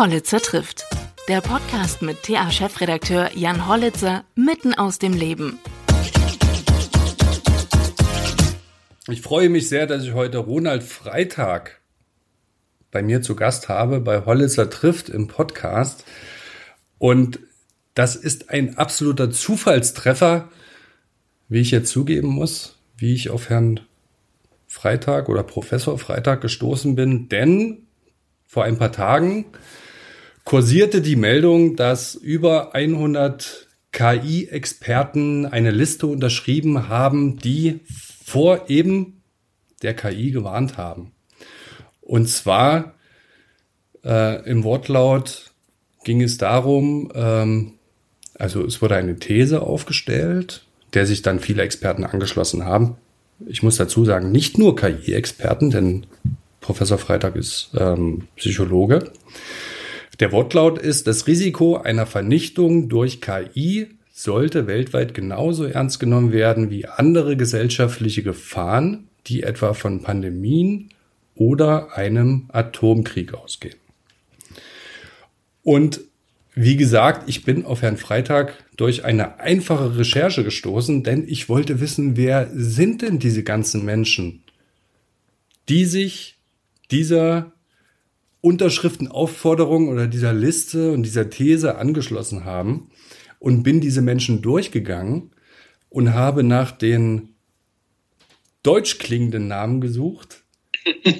Hollitzer trifft. Der Podcast mit TA-Chefredakteur Jan Hollitzer mitten aus dem Leben. Ich freue mich sehr, dass ich heute Ronald Freitag bei mir zu Gast habe, bei Hollitzer trifft im Podcast. Und das ist ein absoluter Zufallstreffer, wie ich jetzt zugeben muss, wie ich auf Herrn Freitag oder Professor Freitag gestoßen bin, denn vor ein paar Tagen kursierte die Meldung, dass über 100 KI-Experten eine Liste unterschrieben haben, die vor eben der KI gewarnt haben. Und zwar äh, im Wortlaut ging es darum, ähm, also es wurde eine These aufgestellt, der sich dann viele Experten angeschlossen haben. Ich muss dazu sagen, nicht nur KI-Experten, denn Professor Freitag ist ähm, Psychologe. Der Wortlaut ist, das Risiko einer Vernichtung durch KI sollte weltweit genauso ernst genommen werden wie andere gesellschaftliche Gefahren, die etwa von Pandemien oder einem Atomkrieg ausgehen. Und wie gesagt, ich bin auf Herrn Freitag durch eine einfache Recherche gestoßen, denn ich wollte wissen, wer sind denn diese ganzen Menschen, die sich dieser Unterschriftenaufforderung oder dieser Liste und dieser These angeschlossen haben und bin diese Menschen durchgegangen und habe nach den deutsch klingenden Namen gesucht.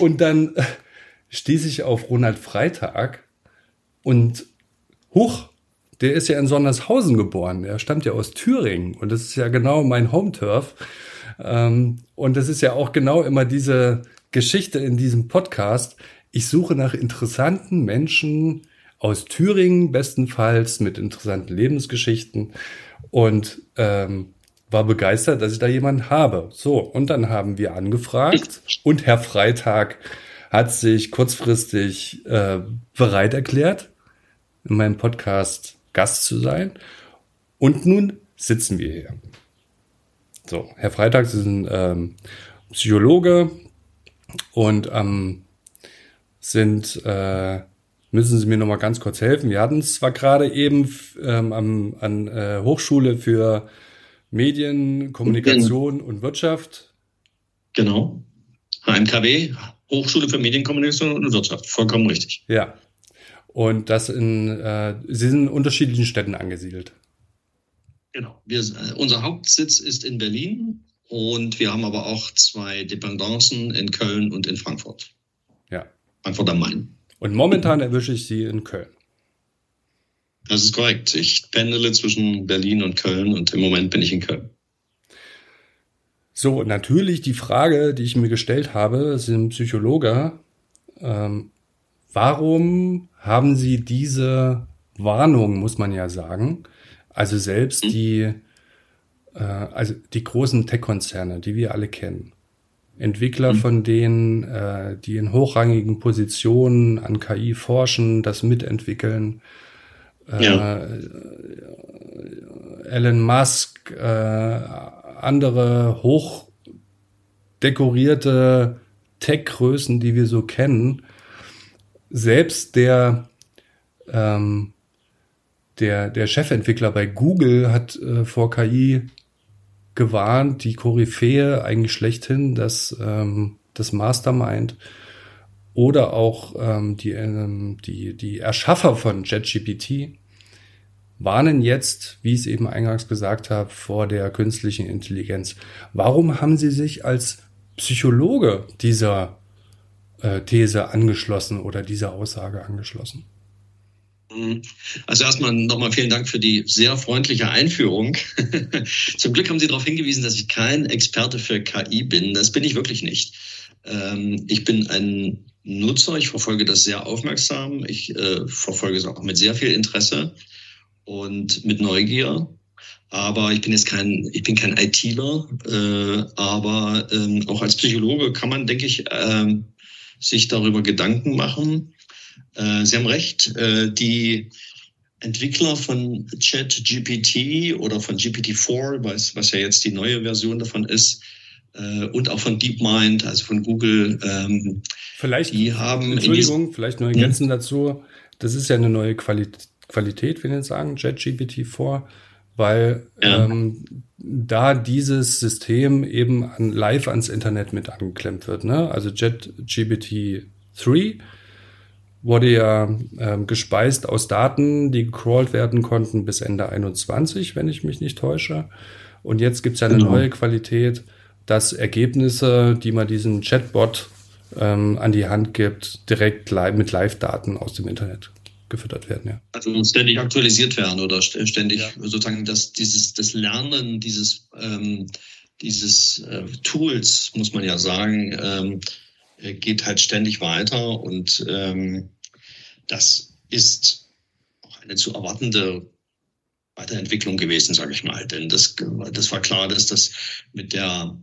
und dann stieß ich auf Ronald Freitag und huch, der ist ja in Sondershausen geboren. Er stammt ja aus Thüringen und das ist ja genau mein Home-Turf. Ähm, und das ist ja auch genau immer diese Geschichte in diesem Podcast. Ich suche nach interessanten Menschen aus Thüringen, bestenfalls mit interessanten Lebensgeschichten und ähm, war begeistert, dass ich da jemanden habe. So, und dann haben wir angefragt und Herr Freitag hat sich kurzfristig äh, bereit erklärt, in meinem Podcast Gast zu sein. Und nun sitzen wir hier. So, Herr Freitag, Sie sind ähm, Psychologe und ähm, sind, äh, müssen Sie mir noch mal ganz kurz helfen. Wir hatten es zwar gerade eben ähm, am, an äh, Hochschule für Medien, Kommunikation und Wirtschaft. Genau. HMKW, Hochschule für Medienkommunikation und Wirtschaft. Vollkommen richtig. Ja. Und das in, äh, Sie sind in unterschiedlichen Städten angesiedelt. Genau. Wir, äh, unser Hauptsitz ist in Berlin und wir haben aber auch zwei Dependancen in Köln und in Frankfurt. Ja. Frankfurt am Main. Und momentan erwische ich Sie in Köln. Das ist korrekt. Ich pendele zwischen Berlin und Köln und im Moment bin ich in Köln. So, natürlich die Frage, die ich mir gestellt habe, sind Psychologe. Ähm, warum haben Sie diese Warnung, muss man ja sagen? Also selbst mhm. die, also die großen Tech-Konzerne, die wir alle kennen, Entwickler mhm. von denen, äh, die in hochrangigen Positionen an KI forschen, das mitentwickeln, äh, ja. Elon Musk, äh, andere hochdekorierte Tech-Größen, die wir so kennen, selbst der, ähm, der, der Chefentwickler bei Google hat äh, vor KI gewarnt, die Koryphäe eigentlich schlechthin, das, ähm, das Mastermind oder auch ähm, die, ähm, die, die Erschaffer von JetGPT warnen jetzt, wie ich es eben eingangs gesagt habe, vor der künstlichen Intelligenz. Warum haben Sie sich als Psychologe dieser äh, These angeschlossen oder dieser Aussage angeschlossen? Mhm. Also erstmal nochmal vielen Dank für die sehr freundliche Einführung. Zum Glück haben Sie darauf hingewiesen, dass ich kein Experte für KI bin. Das bin ich wirklich nicht. Ähm, ich bin ein Nutzer, ich verfolge das sehr aufmerksam, ich äh, verfolge es auch mit sehr viel Interesse und mit Neugier. Aber ich bin jetzt kein, ich bin kein ITler, äh, aber ähm, auch als Psychologe kann man, denke ich, äh, sich darüber Gedanken machen. Äh, Sie haben recht, äh, die Entwickler von ChatGPT oder von GPT-4, was, was ja jetzt die neue Version davon ist, äh, und auch von DeepMind, also von Google. Ähm, vielleicht, die haben Entschuldigung, vielleicht nur ergänzen hm? dazu. Das ist ja eine neue Qualität, Qualität wenn wir sagen, JetGPT-4, weil ja. ähm, da dieses System eben an, live ans Internet mit angeklemmt wird. Ne? Also JetGPT 3 wurde ja ähm, gespeist aus Daten, die gecrawlt werden konnten bis Ende 21, wenn ich mich nicht täusche. Und jetzt gibt es ja eine genau. neue Qualität, dass Ergebnisse, die man diesem Chatbot ähm, an die Hand gibt, direkt live, mit Live-Daten aus dem Internet gefüttert werden. Ja. Also ständig aktualisiert werden oder ständig ja. sozusagen das, dieses, das Lernen dieses, ähm, dieses äh, Tools, muss man ja sagen, ähm, äh, geht halt ständig weiter und ähm, das ist auch eine zu erwartende Weiterentwicklung gewesen, sage ich mal. Denn das, das war klar, dass das mit der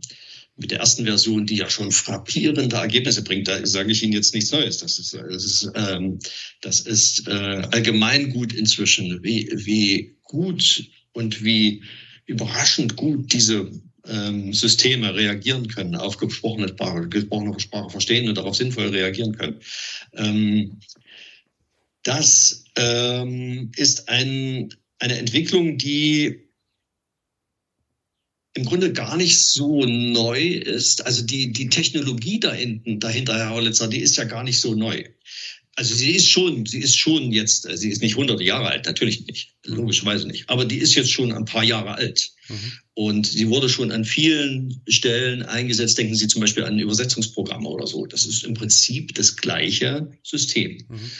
mit der ersten Version, die ja schon frappierende Ergebnisse bringt, da sage ich Ihnen jetzt nichts Neues. Das ist, das ist, ähm, das ist äh, allgemein gut inzwischen, wie, wie gut und wie überraschend gut diese ähm, Systeme reagieren können, auf gesprochene Sprache, gesprochene Sprache verstehen und darauf sinnvoll reagieren können. Ähm, das ähm, ist ein, eine Entwicklung, die im Grunde gar nicht so neu ist. Also die, die Technologie dahinten, dahinter, Herr Hollitzer, die ist ja gar nicht so neu. Also sie ist schon, sie ist schon jetzt, sie ist nicht hunderte Jahre alt, natürlich nicht, logischerweise nicht. Aber die ist jetzt schon ein paar Jahre alt. Mhm. Und sie wurde schon an vielen Stellen eingesetzt. Denken Sie zum Beispiel an Übersetzungsprogramme oder so. Das ist im Prinzip das gleiche System. Mhm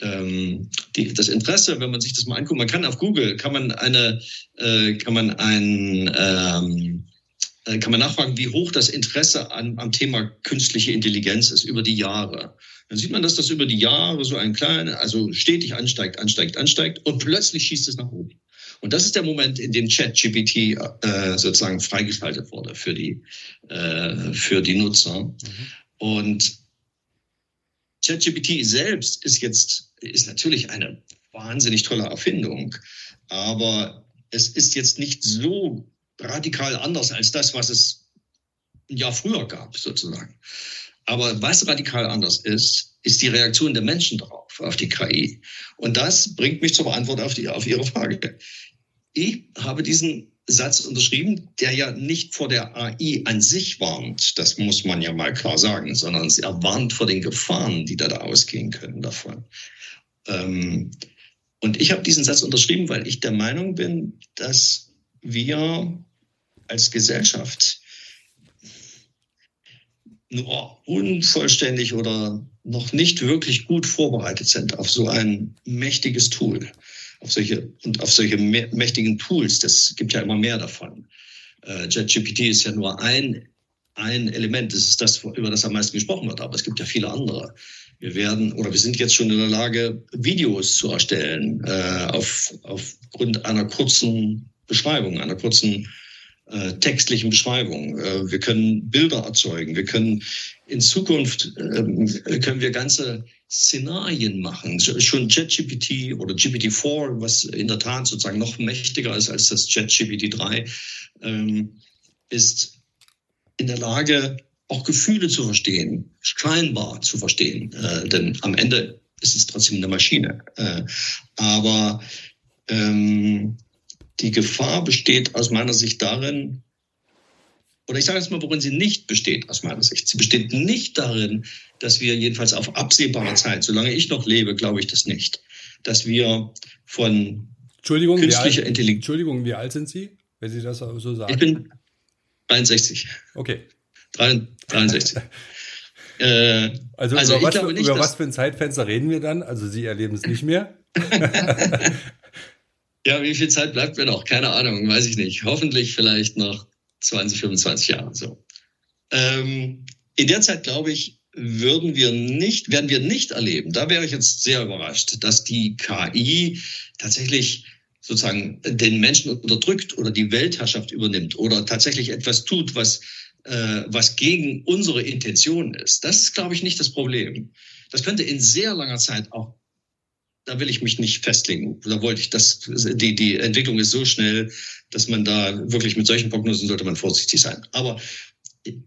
ähm, die, das Interesse, wenn man sich das mal anguckt, man kann auf Google, kann man eine, äh, kann man ein, ähm, äh, kann man nachfragen, wie hoch das Interesse an, am Thema künstliche Intelligenz ist über die Jahre. Dann sieht man, dass das über die Jahre so ein kleiner, also stetig ansteigt, ansteigt, ansteigt und plötzlich schießt es nach oben. Und das ist der Moment, in dem ChatGPT äh, sozusagen freigeschaltet wurde für die, äh, für die Nutzer. Mhm. Und ChatGPT selbst ist jetzt, ist natürlich eine wahnsinnig tolle Erfindung, aber es ist jetzt nicht so radikal anders als das, was es ein Jahr früher gab, sozusagen. Aber was radikal anders ist, ist die Reaktion der Menschen darauf, auf die KI. Und das bringt mich zur Antwort auf, die, auf Ihre Frage. Ich habe diesen Satz unterschrieben, der ja nicht vor der AI an sich warnt, das muss man ja mal klar sagen, sondern er warnt vor den Gefahren, die da, da ausgehen können davon. Ähm, und ich habe diesen Satz unterschrieben, weil ich der Meinung bin, dass wir als Gesellschaft nur unvollständig oder noch nicht wirklich gut vorbereitet sind auf so ein mächtiges Tool auf solche und auf solche mächtigen Tools. Das gibt ja immer mehr davon. Äh, JetGPT ist ja nur ein ein Element. Das ist das, über das am meisten gesprochen wird. Aber es gibt ja viele andere. Wir werden oder wir sind jetzt schon in der Lage, Videos zu erstellen äh, auf, aufgrund einer kurzen Beschreibung, einer kurzen äh, textlichen Beschreibung. Äh, wir können Bilder erzeugen. Wir können in Zukunft äh, können wir ganze Szenarien machen. Schon JetGPT oder GPT-4, was in der Tat sozusagen noch mächtiger ist als das JetGPT 3, ähm, ist in der Lage, auch Gefühle zu verstehen, scheinbar zu verstehen. Denn am Ende ist es trotzdem eine Maschine. Aber ähm, die Gefahr besteht aus meiner Sicht darin, oder ich sage jetzt mal, worin sie nicht besteht, aus meiner Sicht. Sie besteht nicht darin, dass wir jedenfalls auf absehbare Zeit, solange ich noch lebe, glaube ich das nicht, dass wir von Entschuldigung, künstlicher Intelligenz. Entschuldigung, wie alt sind Sie, wenn Sie das so sagen? Ich bin 63. Okay. 63. äh, also, also, über, was, nicht, über was für ein Zeitfenster reden wir dann? Also Sie erleben es nicht mehr? ja, wie viel Zeit bleibt mir noch? Keine Ahnung, weiß ich nicht. Hoffentlich vielleicht noch 20, 25 Jahre so. Ähm, in der Zeit, glaube ich, würden wir nicht, werden wir nicht erleben, da wäre ich jetzt sehr überrascht, dass die KI tatsächlich sozusagen den Menschen unterdrückt oder die Weltherrschaft übernimmt oder tatsächlich etwas tut, was, äh, was gegen unsere Intention ist. Das ist, glaube ich, nicht das Problem. Das könnte in sehr langer Zeit auch da will ich mich nicht festlegen. Da wollte ich, das, die, die Entwicklung ist so schnell, dass man da wirklich mit solchen Prognosen sollte man vorsichtig sein. Aber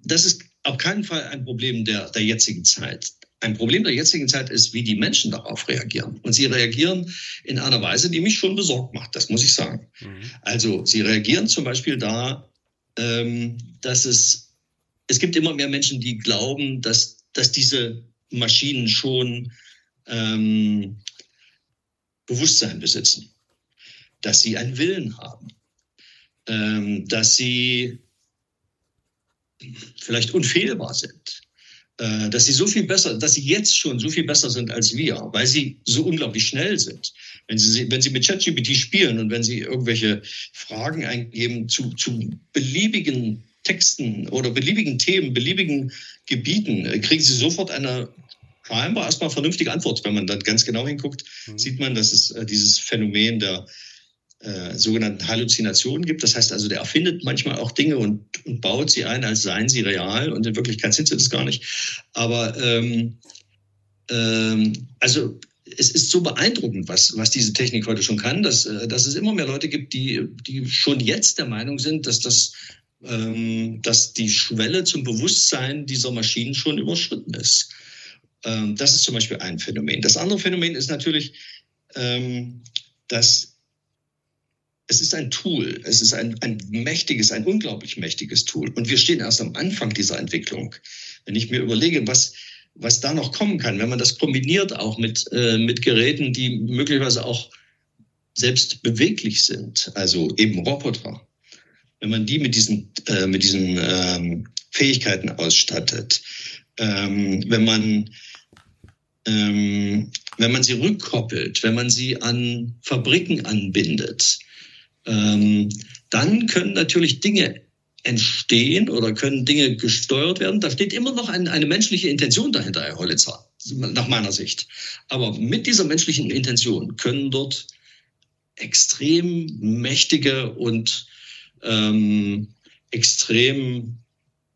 das ist auf keinen Fall ein Problem der, der jetzigen Zeit. Ein Problem der jetzigen Zeit ist, wie die Menschen darauf reagieren. Und sie reagieren in einer Weise, die mich schon besorgt macht, das muss ich sagen. Mhm. Also sie reagieren zum Beispiel da, ähm, dass es, es gibt immer mehr Menschen, die glauben, dass, dass diese Maschinen schon ähm, Bewusstsein besitzen, dass sie einen Willen haben, ähm, dass sie vielleicht unfehlbar sind, äh, dass sie so viel besser, dass sie jetzt schon so viel besser sind als wir, weil sie so unglaublich schnell sind. Wenn sie, wenn sie mit ChatGPT spielen und wenn sie irgendwelche Fragen eingeben zu, zu beliebigen Texten oder beliebigen Themen, beliebigen Gebieten, äh, kriegen sie sofort eine scheinbar erstmal vernünftige Antwort. Wenn man dann ganz genau hinguckt, mhm. sieht man, dass es äh, dieses Phänomen der äh, sogenannten Halluzinationen gibt. Das heißt also, der erfindet manchmal auch Dinge und, und, baut sie ein, als seien sie real und in Wirklichkeit sind sie das gar nicht. Aber ähm, ähm, also es ist so beeindruckend, was, was diese Technik heute schon kann, dass, äh, dass es immer mehr Leute gibt, die, die schon jetzt der Meinung sind, dass das ähm, dass die Schwelle zum Bewusstsein dieser Maschinen schon überschritten ist. Ähm, das ist zum Beispiel ein Phänomen. Das andere Phänomen ist natürlich, ähm, dass es ist ein Tool, es ist ein, ein mächtiges, ein unglaublich mächtiges Tool. Und wir stehen erst am Anfang dieser Entwicklung. Wenn ich mir überlege, was, was da noch kommen kann, wenn man das kombiniert auch mit, äh, mit Geräten, die möglicherweise auch selbst beweglich sind, also eben Roboter, wenn man die mit diesen, äh, mit diesen ähm, Fähigkeiten ausstattet, ähm, wenn man ähm, wenn man sie rückkoppelt, wenn man sie an Fabriken anbindet, ähm, dann können natürlich Dinge entstehen oder können Dinge gesteuert werden. Da steht immer noch ein, eine menschliche Intention dahinter, Herr Hollitzer, nach meiner Sicht. Aber mit dieser menschlichen Intention können dort extrem mächtige und ähm, extrem,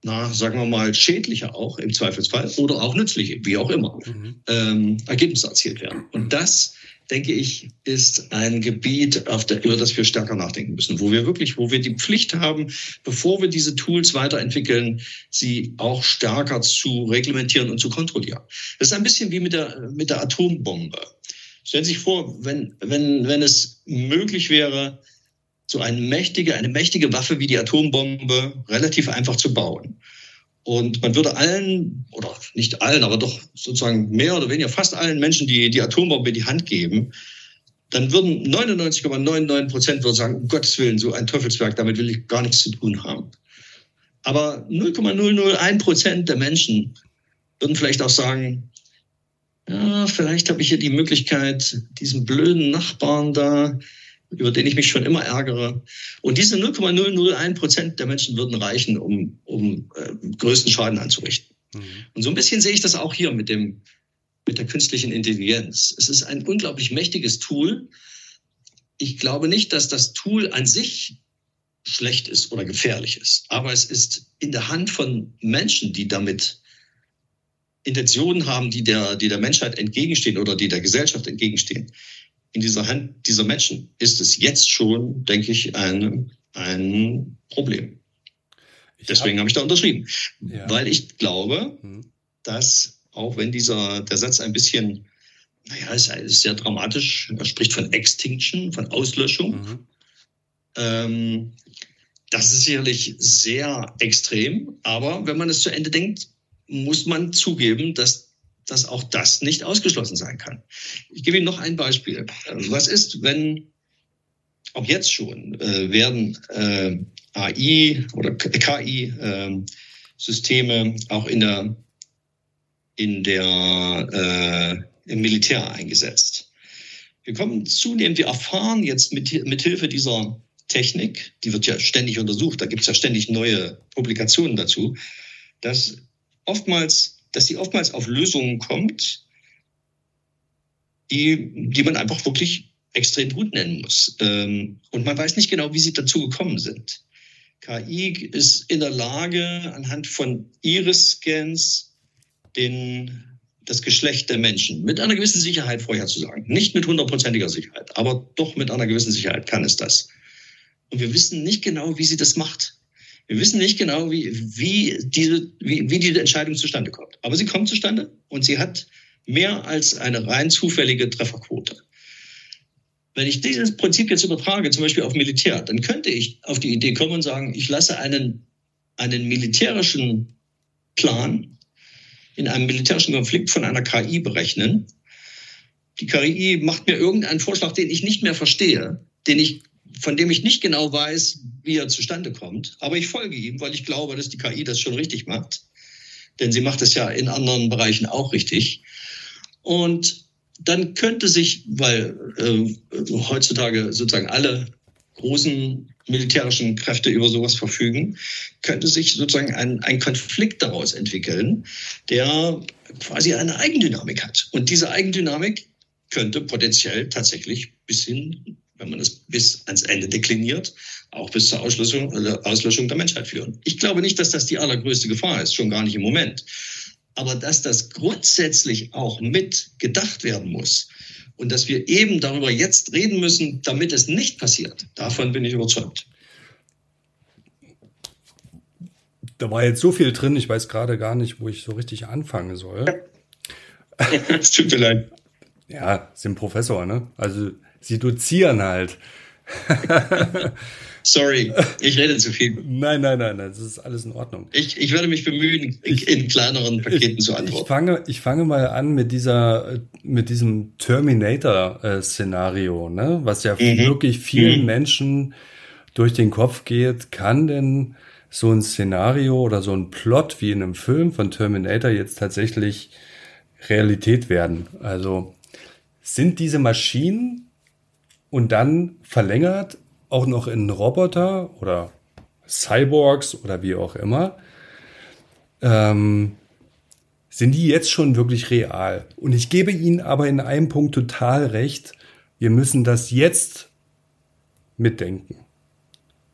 na, sagen wir mal, schädliche auch im Zweifelsfall oder auch nützliche, wie auch immer, mhm. ähm, Ergebnisse erzielt werden. Und das denke ich, ist ein Gebiet, der, über das wir stärker nachdenken müssen, wo wir wirklich, wo wir die Pflicht haben, bevor wir diese Tools weiterentwickeln, sie auch stärker zu reglementieren und zu kontrollieren. Das ist ein bisschen wie mit der, mit der Atombombe. Stellen Sie sich vor, wenn, wenn, wenn es möglich wäre, so eine mächtige, eine mächtige Waffe wie die Atombombe relativ einfach zu bauen. Und man würde allen, oder nicht allen, aber doch sozusagen mehr oder weniger fast allen Menschen, die die Atombombe in die Hand geben, dann würden 99,99 Prozent würden sagen, um Gottes Willen, so ein Teufelswerk, damit will ich gar nichts zu tun haben. Aber 0,001 Prozent der Menschen würden vielleicht auch sagen, ja, vielleicht habe ich hier die Möglichkeit, diesen blöden Nachbarn da über den ich mich schon immer ärgere. Und diese 0,001 Prozent der Menschen würden reichen, um, um äh, größten Schaden anzurichten. Mhm. Und so ein bisschen sehe ich das auch hier mit dem, mit der künstlichen Intelligenz. Es ist ein unglaublich mächtiges Tool. Ich glaube nicht, dass das Tool an sich schlecht ist oder gefährlich ist. Aber es ist in der Hand von Menschen, die damit Intentionen haben, die der, die der Menschheit entgegenstehen oder die der Gesellschaft entgegenstehen in dieser Hand dieser Menschen ist es jetzt schon, denke ich, ein, ein Problem. Ich Deswegen hab, habe ich da unterschrieben, ja. weil ich glaube, hm. dass auch wenn dieser der Satz ein bisschen, naja, ist, ist sehr dramatisch, er spricht von Extinction, von Auslöschung. Mhm. Ähm, das ist sicherlich sehr extrem, aber wenn man es zu Ende denkt, muss man zugeben, dass dass auch das nicht ausgeschlossen sein kann. Ich gebe Ihnen noch ein Beispiel. Was ist, wenn auch jetzt schon äh, werden äh, AI oder KI äh, Systeme auch in der in der äh, im Militär eingesetzt. Wir kommen zunehmend, wir erfahren jetzt mit, mit Hilfe dieser Technik, die wird ja ständig untersucht, da gibt es ja ständig neue Publikationen dazu, dass oftmals dass sie oftmals auf Lösungen kommt, die, die man einfach wirklich extrem gut nennen muss. Ähm, und man weiß nicht genau, wie sie dazu gekommen sind. KI ist in der Lage, anhand von Iris-Scans den, das Geschlecht der Menschen mit einer gewissen Sicherheit vorherzusagen. Nicht mit hundertprozentiger Sicherheit, aber doch mit einer gewissen Sicherheit kann es das. Und wir wissen nicht genau, wie sie das macht. Wir wissen nicht genau, wie, wie, diese, wie, wie diese Entscheidung zustande kommt. Aber sie kommt zustande und sie hat mehr als eine rein zufällige Trefferquote. Wenn ich dieses Prinzip jetzt übertrage, zum Beispiel auf Militär, dann könnte ich auf die Idee kommen und sagen, ich lasse einen, einen militärischen Plan in einem militärischen Konflikt von einer KI berechnen. Die KI macht mir irgendeinen Vorschlag, den ich nicht mehr verstehe, den ich, von dem ich nicht genau weiß, wie er zustande kommt. Aber ich folge ihm, weil ich glaube, dass die KI das schon richtig macht. Denn sie macht es ja in anderen Bereichen auch richtig. Und dann könnte sich, weil äh, heutzutage sozusagen alle großen militärischen Kräfte über sowas verfügen, könnte sich sozusagen ein, ein Konflikt daraus entwickeln, der quasi eine Eigendynamik hat. Und diese Eigendynamik könnte potenziell tatsächlich bis hin, wenn man es bis ans Ende dekliniert, auch bis zur Auslöschung, Auslöschung der Menschheit führen. Ich glaube nicht, dass das die allergrößte Gefahr ist, schon gar nicht im Moment. Aber dass das grundsätzlich auch mit gedacht werden muss und dass wir eben darüber jetzt reden müssen, damit es nicht passiert, davon bin ich überzeugt. Da war jetzt so viel drin, ich weiß gerade gar nicht, wo ich so richtig anfangen soll. Es tut mir leid. Ja, sind Professor, ne? Also sie dozieren halt. Sorry, ich rede zu viel. Nein, nein, nein, das ist alles in Ordnung. Ich, ich werde mich bemühen, ich, in kleineren Paketen ich, zu antworten. Ich fange, ich fange mal an mit dieser, mit diesem Terminator-Szenario, ne? was ja mhm. wirklich vielen mhm. Menschen durch den Kopf geht. Kann denn so ein Szenario oder so ein Plot wie in einem Film von Terminator jetzt tatsächlich Realität werden? Also sind diese Maschinen und dann verlängert auch noch in Roboter oder Cyborgs oder wie auch immer, ähm, sind die jetzt schon wirklich real. Und ich gebe Ihnen aber in einem Punkt total recht, wir müssen das jetzt mitdenken.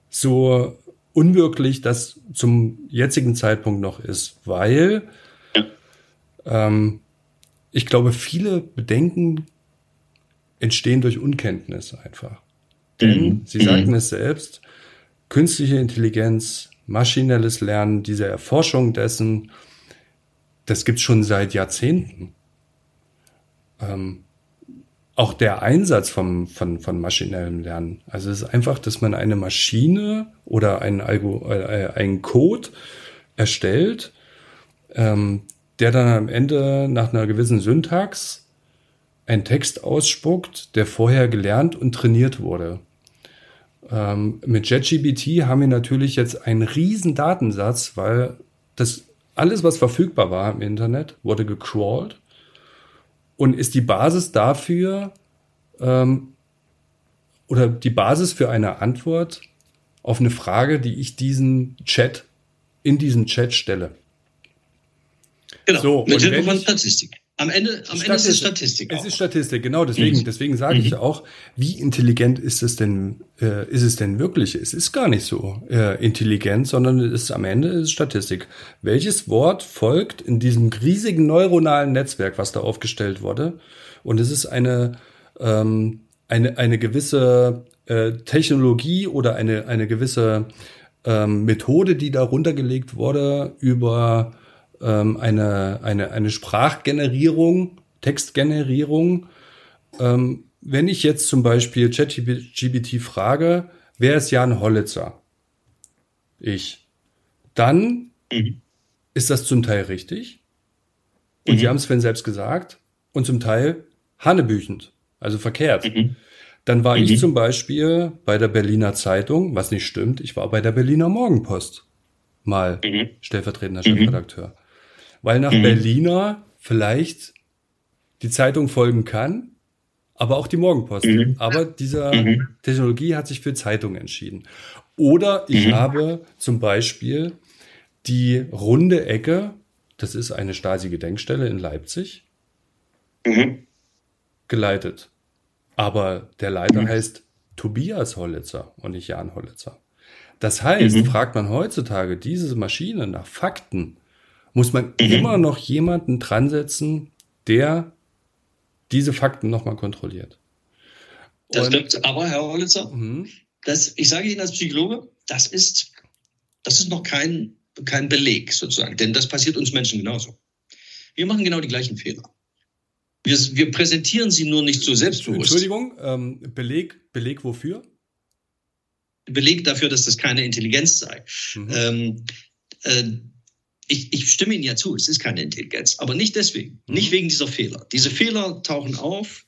So unwirklich das zum jetzigen Zeitpunkt noch ist, weil ähm, ich glaube, viele Bedenken entstehen durch Unkenntnis einfach. Denn, mhm. Sie sagten mhm. es selbst, künstliche Intelligenz, maschinelles Lernen, diese Erforschung dessen, das gibt's schon seit Jahrzehnten. Ähm, auch der Einsatz vom, von, von maschinellem Lernen. Also es ist einfach, dass man eine Maschine oder einen, Algo, äh, einen Code erstellt, ähm, der dann am Ende nach einer gewissen Syntax einen Text ausspuckt, der vorher gelernt und trainiert wurde. Ähm, mit JetGBT haben wir natürlich jetzt einen riesen Datensatz, weil das alles, was verfügbar war im Internet, wurde gecrawlt und ist die Basis dafür ähm, oder die Basis für eine Antwort auf eine Frage, die ich diesen Chat in diesen Chat stelle. Genau, so, mit Hilfe von Statistik. Am Ende, am Ende ist es Statistik. Es auch. ist Statistik, genau. Deswegen, mhm. deswegen sage ich mhm. auch, wie intelligent ist es denn, äh, ist es denn wirklich? Es ist gar nicht so äh, intelligent, sondern es ist am Ende ist Statistik. Welches Wort folgt in diesem riesigen neuronalen Netzwerk, was da aufgestellt wurde? Und es ist eine, ähm, eine, eine gewisse äh, Technologie oder eine, eine gewisse ähm, Methode, die da runtergelegt wurde über ähm, eine, eine, eine Sprachgenerierung, Textgenerierung. Ähm, wenn ich jetzt zum Beispiel ChatGPT frage, wer ist Jan Hollitzer? Ich. Dann mhm. ist das zum Teil richtig. Und mhm. Sie haben Sven selbst gesagt. Und zum Teil hanebüchend, also verkehrt. Mhm. Dann war ich mhm. zum Beispiel bei der Berliner Zeitung, was nicht stimmt, ich war bei der Berliner Morgenpost mal mhm. stellvertretender. Chefredakteur weil nach mhm. Berliner vielleicht die Zeitung folgen kann, aber auch die Morgenpost. Mhm. Aber diese mhm. Technologie hat sich für Zeitung entschieden. Oder ich mhm. habe zum Beispiel die runde Ecke, das ist eine Stasi-Gedenkstelle in Leipzig, mhm. geleitet. Aber der Leiter mhm. heißt Tobias Hollitzer und nicht Jan Hollitzer. Das heißt, fragt man heutzutage diese Maschine nach Fakten, muss man mhm. immer noch jemanden dran setzen, der diese Fakten nochmal kontrolliert. Das stimmt, aber Herr Hollitzer, mhm. das, ich sage Ihnen als Psychologe, das ist, das ist noch kein, kein Beleg sozusagen, denn das passiert uns Menschen genauso. Wir machen genau die gleichen Fehler. Wir, wir präsentieren sie nur nicht so selbstbewusst. Entschuldigung, ähm, Beleg, Beleg wofür? Beleg dafür, dass das keine Intelligenz sei. Mhm. Ähm, äh, ich, ich, stimme Ihnen ja zu, es ist keine Intelligenz, aber nicht deswegen, mhm. nicht wegen dieser Fehler. Diese Fehler tauchen auf,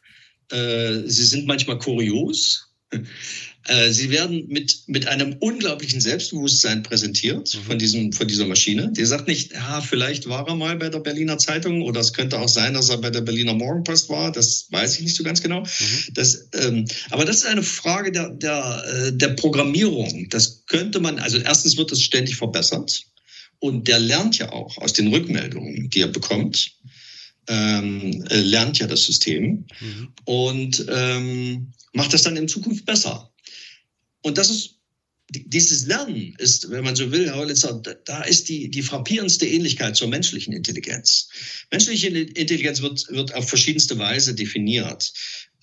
äh, sie sind manchmal kurios, äh, sie werden mit, mit einem unglaublichen Selbstbewusstsein präsentiert mhm. von, diesem, von dieser Maschine. Die sagt nicht, ja, vielleicht war er mal bei der Berliner Zeitung oder es könnte auch sein, dass er bei der Berliner Morgenpost war. Das weiß ich nicht so ganz genau. Mhm. Das, ähm, aber das ist eine Frage der, der, äh, der Programmierung. Das könnte man, also erstens wird das ständig verbessert und der lernt ja auch aus den Rückmeldungen, die er bekommt. Ähm, äh, lernt ja das System mhm. und ähm, macht das dann in Zukunft besser. Und das ist, dieses Lernen ist, wenn man so will, Herr Hollitzer, da ist die, die frappierendste Ähnlichkeit zur menschlichen Intelligenz. Menschliche Intelligenz wird, wird auf verschiedenste Weise definiert.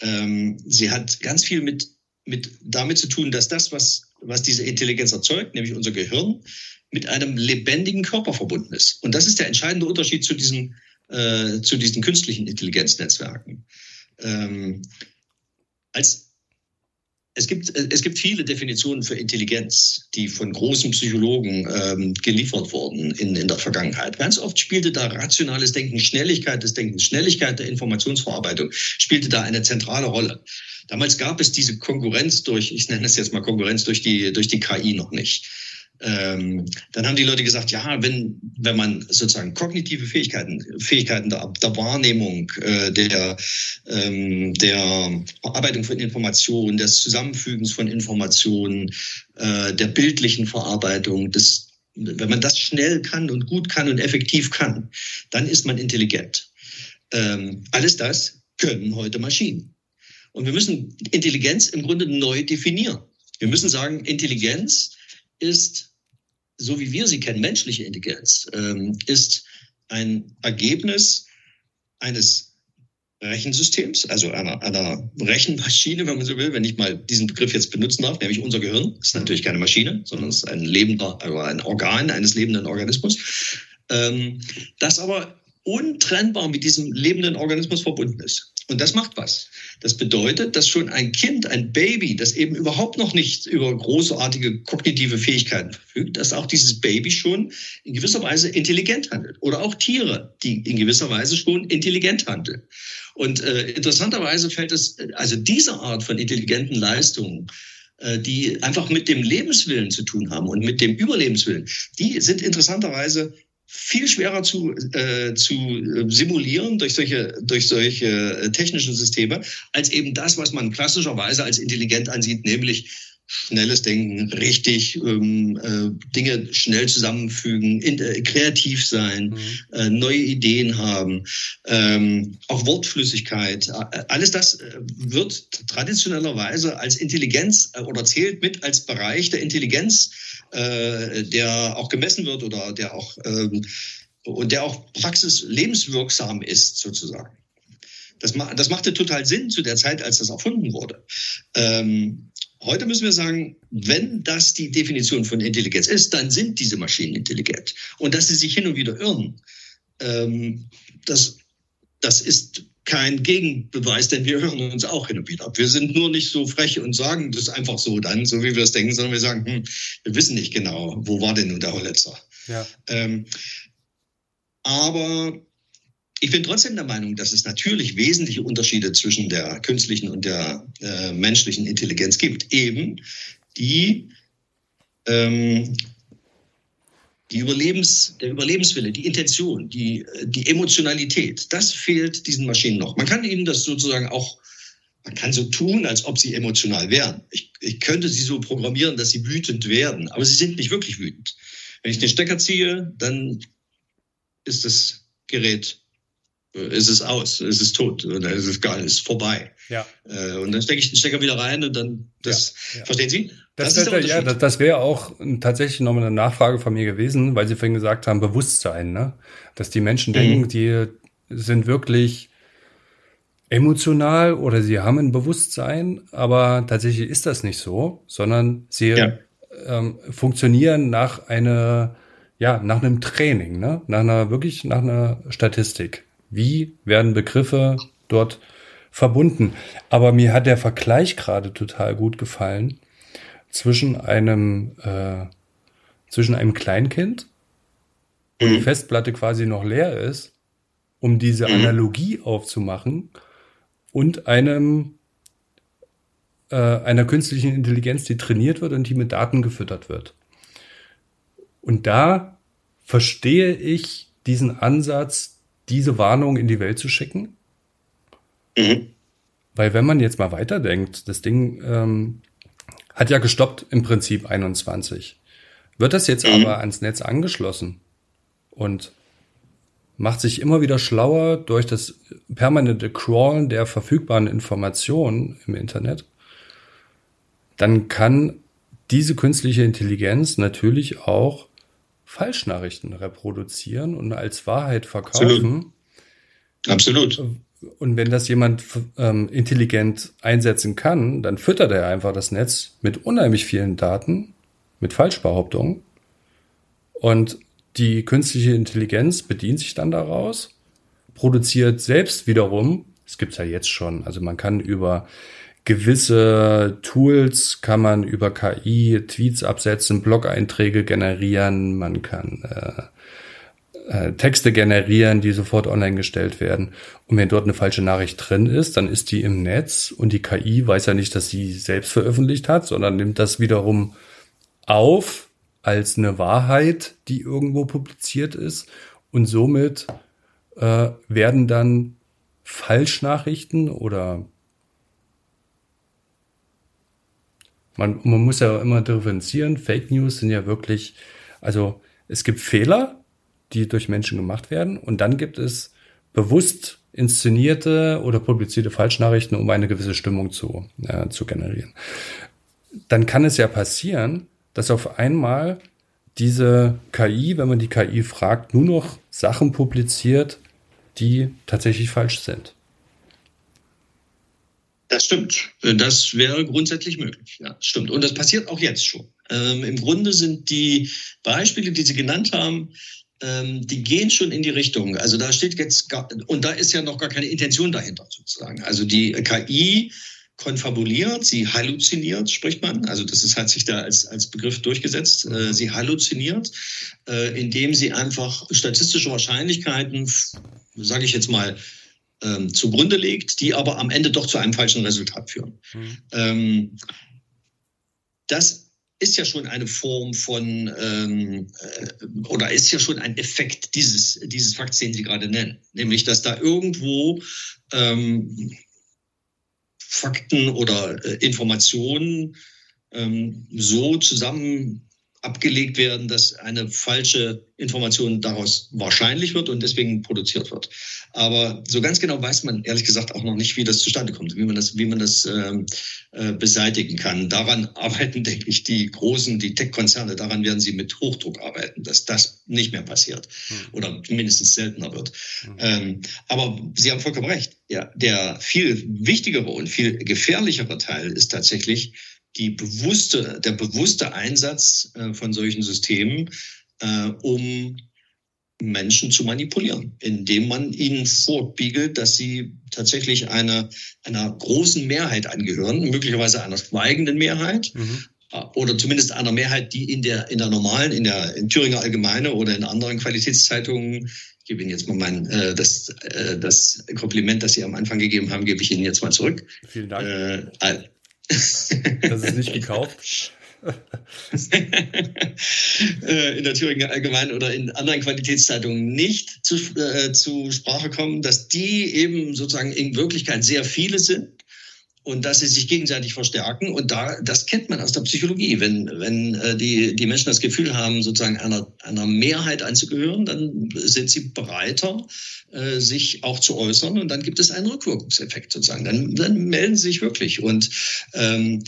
Ähm, sie hat ganz viel mit, mit damit zu tun, dass das, was, was diese Intelligenz erzeugt, nämlich unser Gehirn, mit einem lebendigen Körper verbunden ist. Und das ist der entscheidende Unterschied zu diesen, äh, zu diesen künstlichen Intelligenznetzwerken. Ähm, als es gibt, es gibt viele Definitionen für Intelligenz, die von großen Psychologen ähm, geliefert wurden in, in der Vergangenheit. Ganz oft spielte da rationales Denken, Schnelligkeit des Denkens, Schnelligkeit der Informationsverarbeitung spielte da eine zentrale Rolle. Damals gab es diese Konkurrenz durch, ich nenne es jetzt mal Konkurrenz durch die, durch die KI noch nicht ähm, dann haben die Leute gesagt, ja, wenn, wenn man sozusagen kognitive Fähigkeiten, Fähigkeiten der, der Wahrnehmung, äh, der, ähm, der Verarbeitung von Informationen, des Zusammenfügens von Informationen, äh, der bildlichen Verarbeitung, des, wenn man das schnell kann und gut kann und effektiv kann, dann ist man intelligent. Ähm, alles das können heute Maschinen. Und wir müssen Intelligenz im Grunde neu definieren. Wir müssen sagen, Intelligenz ist, so wie wir sie kennen, menschliche Intelligenz, ähm, ist ein Ergebnis eines Rechensystems, also einer, einer Rechenmaschine, wenn man so will, wenn ich mal diesen Begriff jetzt benutzen darf, nämlich unser Gehirn. Ist natürlich keine Maschine, sondern ist ein lebender, also ein Organ eines lebenden Organismus, ähm, das aber untrennbar mit diesem lebenden Organismus verbunden ist. Und das macht was. Das bedeutet, dass schon ein Kind, ein Baby, das eben überhaupt noch nicht über großartige kognitive Fähigkeiten verfügt, dass auch dieses Baby schon in gewisser Weise intelligent handelt. Oder auch Tiere, die in gewisser Weise schon intelligent handeln. Und äh, interessanterweise fällt es, also diese Art von intelligenten Leistungen, äh, die einfach mit dem Lebenswillen zu tun haben und mit dem Überlebenswillen, die sind interessanterweise viel schwerer zu, äh, zu äh, simulieren durch solche, durch solche äh, technischen Systeme, als eben das, was man klassischerweise als intelligent ansieht, nämlich schnelles Denken, richtig ähm, äh, Dinge schnell zusammenfügen, in, äh, kreativ sein, mhm. äh, neue Ideen haben, ähm, auch Wortflüssigkeit. Äh, alles das wird traditionellerweise als Intelligenz oder zählt mit als Bereich der Intelligenz, äh, der auch gemessen wird oder der auch ähm, und der auch praxis lebenswirksam ist sozusagen. Das, das machte total Sinn zu der Zeit, als das erfunden wurde. Ähm, Heute müssen wir sagen, wenn das die Definition von Intelligenz ist, dann sind diese Maschinen intelligent. Und dass sie sich hin und wieder irren, ähm, das, das ist kein Gegenbeweis, denn wir hören uns auch hin und wieder ab. Wir sind nur nicht so frech und sagen das einfach so dann, so wie wir es denken, sondern wir sagen, hm, wir wissen nicht genau, wo war denn nun der Hollitzer. Ja. Ähm, aber ich bin trotzdem der Meinung, dass es natürlich wesentliche Unterschiede zwischen der künstlichen und der äh, menschlichen Intelligenz gibt. Eben die, ähm, die Überlebens, der Überlebenswille, die Intention, die, die Emotionalität, das fehlt diesen Maschinen noch. Man kann ihnen das sozusagen auch, man kann so tun, als ob sie emotional wären. Ich, ich könnte sie so programmieren, dass sie wütend werden, aber sie sind nicht wirklich wütend. Wenn ich den Stecker ziehe, dann ist das Gerät ist es aus, ist es tot oder ist es gar ist vorbei. Ja. Äh, und dann stecke ich den Stecker wieder rein und dann das. Ja, ja. Verstehen Sie? Das, das, das ja, das, das wäre auch tatsächlich nochmal eine Nachfrage von mir gewesen, weil Sie vorhin gesagt haben, Bewusstsein, ne? Dass die Menschen mhm. denken, die sind wirklich emotional oder sie haben ein Bewusstsein, aber tatsächlich ist das nicht so, sondern sie ja. ähm, funktionieren nach einer, ja, nach einem Training, ne? Nach einer, wirklich nach einer Statistik. Wie werden Begriffe dort verbunden? Aber mir hat der Vergleich gerade total gut gefallen zwischen einem, äh, zwischen einem Kleinkind, wo die mhm. Festplatte quasi noch leer ist, um diese mhm. Analogie aufzumachen, und einem äh, einer künstlichen Intelligenz, die trainiert wird und die mit Daten gefüttert wird. Und da verstehe ich diesen Ansatz, diese Warnung in die Welt zu schicken. Mhm. Weil wenn man jetzt mal weiterdenkt, das Ding ähm, hat ja gestoppt im Prinzip 21. Wird das jetzt mhm. aber ans Netz angeschlossen und macht sich immer wieder schlauer durch das permanente Crawlen der verfügbaren Informationen im Internet, dann kann diese künstliche Intelligenz natürlich auch Falschnachrichten reproduzieren und als Wahrheit verkaufen. Absolut. Absolut. Und wenn das jemand ähm, intelligent einsetzen kann, dann füttert er einfach das Netz mit unheimlich vielen Daten, mit Falschbehauptungen. Und die künstliche Intelligenz bedient sich dann daraus, produziert selbst wiederum, es gibt's ja jetzt schon, also man kann über gewisse Tools kann man über KI Tweets absetzen, Blog-Einträge generieren, man kann äh, äh, Texte generieren, die sofort online gestellt werden. Und wenn dort eine falsche Nachricht drin ist, dann ist die im Netz und die KI weiß ja nicht, dass sie selbst veröffentlicht hat, sondern nimmt das wiederum auf als eine Wahrheit, die irgendwo publiziert ist. Und somit äh, werden dann Falschnachrichten oder Man, man muss ja immer differenzieren. Fake News sind ja wirklich, also es gibt Fehler, die durch Menschen gemacht werden und dann gibt es bewusst inszenierte oder publizierte Falschnachrichten, um eine gewisse Stimmung zu, äh, zu generieren. Dann kann es ja passieren, dass auf einmal diese KI, wenn man die KI fragt, nur noch Sachen publiziert, die tatsächlich falsch sind. Das stimmt. Das wäre grundsätzlich möglich. Ja, stimmt. Und das passiert auch jetzt schon. Ähm, Im Grunde sind die Beispiele, die Sie genannt haben, ähm, die gehen schon in die Richtung. Also da steht jetzt gar, und da ist ja noch gar keine Intention dahinter sozusagen. Also die KI konfabuliert, sie halluziniert, spricht man. Also das ist, hat sich da als, als Begriff durchgesetzt. Äh, sie halluziniert, äh, indem sie einfach statistische Wahrscheinlichkeiten, sage ich jetzt mal, ähm, zugrunde legt, die aber am Ende doch zu einem falschen Resultat führen. Mhm. Ähm, das ist ja schon eine Form von ähm, äh, oder ist ja schon ein Effekt dieses, dieses Fakts, den Sie gerade nennen. Nämlich, dass da irgendwo ähm, Fakten oder äh, Informationen ähm, so zusammen abgelegt werden, dass eine falsche Information daraus wahrscheinlich wird und deswegen produziert wird. Aber so ganz genau weiß man ehrlich gesagt auch noch nicht, wie das zustande kommt, wie man das, wie man das ähm, äh, beseitigen kann. Daran arbeiten, denke ich, die großen, die Tech-Konzerne, daran werden sie mit Hochdruck arbeiten, dass das nicht mehr passiert hm. oder mindestens seltener wird. Hm. Ähm, aber Sie haben vollkommen recht. Ja, der viel wichtigere und viel gefährlichere Teil ist tatsächlich, die bewusste, der bewusste Einsatz äh, von solchen Systemen, äh, um Menschen zu manipulieren, indem man ihnen vorbiegelt, dass sie tatsächlich einer, einer großen Mehrheit angehören, möglicherweise einer schweigenden Mehrheit. Mhm. Äh, oder zumindest einer Mehrheit, die in der, in der normalen, in der in Thüringer Allgemeine oder in anderen Qualitätszeitungen ich gebe Ihnen jetzt mal mein, äh, das, äh, das Kompliment, das Sie am Anfang gegeben haben, gebe ich Ihnen jetzt mal zurück. Vielen Dank. Äh, das ist nicht gekauft. Äh, in der Thüringer Allgemeinen oder in anderen Qualitätszeitungen nicht zu, äh, zu Sprache kommen, dass die eben sozusagen in Wirklichkeit sehr viele sind und dass sie sich gegenseitig verstärken. Und da, das kennt man aus der Psychologie. Wenn, wenn äh, die, die Menschen das Gefühl haben, sozusagen einer, einer Mehrheit anzugehören, dann sind sie bereiter, äh, sich auch zu äußern. Und dann gibt es einen Rückwirkungseffekt sozusagen. Dann, dann melden sie sich wirklich. Und ähm,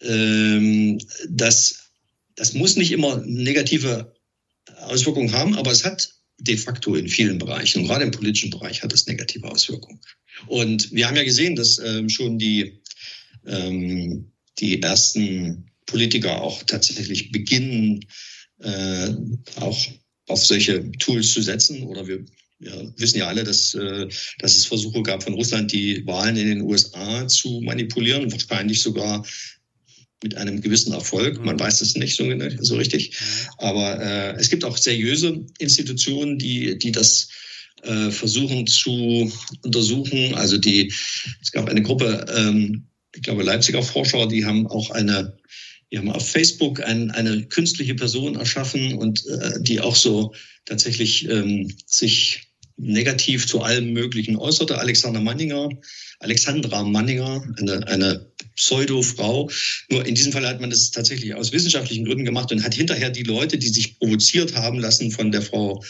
ähm, das, das muss nicht immer negative Auswirkungen haben, aber es hat de facto in vielen Bereichen, gerade im politischen Bereich hat es negative Auswirkungen. Und wir haben ja gesehen, dass ähm, schon die, ähm, die ersten Politiker auch tatsächlich beginnen, äh, auch auf solche Tools zu setzen. Oder wir ja, wissen ja alle, dass, äh, dass es Versuche gab von Russland, die Wahlen in den USA zu manipulieren, wahrscheinlich sogar mit einem gewissen Erfolg. Man mhm. weiß es nicht so, so richtig. Aber äh, es gibt auch seriöse Institutionen, die, die das äh, versuchen zu untersuchen. Also die, es gab eine Gruppe, ähm, ich glaube Leipziger Forscher, die haben auch eine, die haben auf Facebook ein, eine künstliche Person erschaffen und äh, die auch so tatsächlich ähm, sich negativ zu allem Möglichen äußerte. Alexander Manninger, Alexandra Manninger, eine, eine Pseudo-Frau. Nur in diesem Fall hat man das tatsächlich aus wissenschaftlichen Gründen gemacht und hat hinterher die Leute, die sich provoziert haben lassen von der Frau,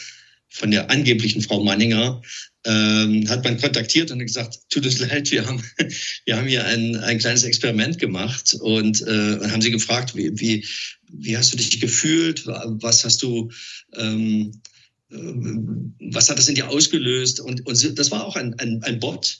von der angeblichen Frau Manninger, ähm, hat man kontaktiert und gesagt, tut uns leid, wir haben, wir haben hier ein, ein kleines Experiment gemacht und äh, haben sie gefragt, wie, wie, wie hast du dich gefühlt, was hast du, ähm, äh, was hat das in dir ausgelöst? Und, und das war auch ein, ein, ein Bot,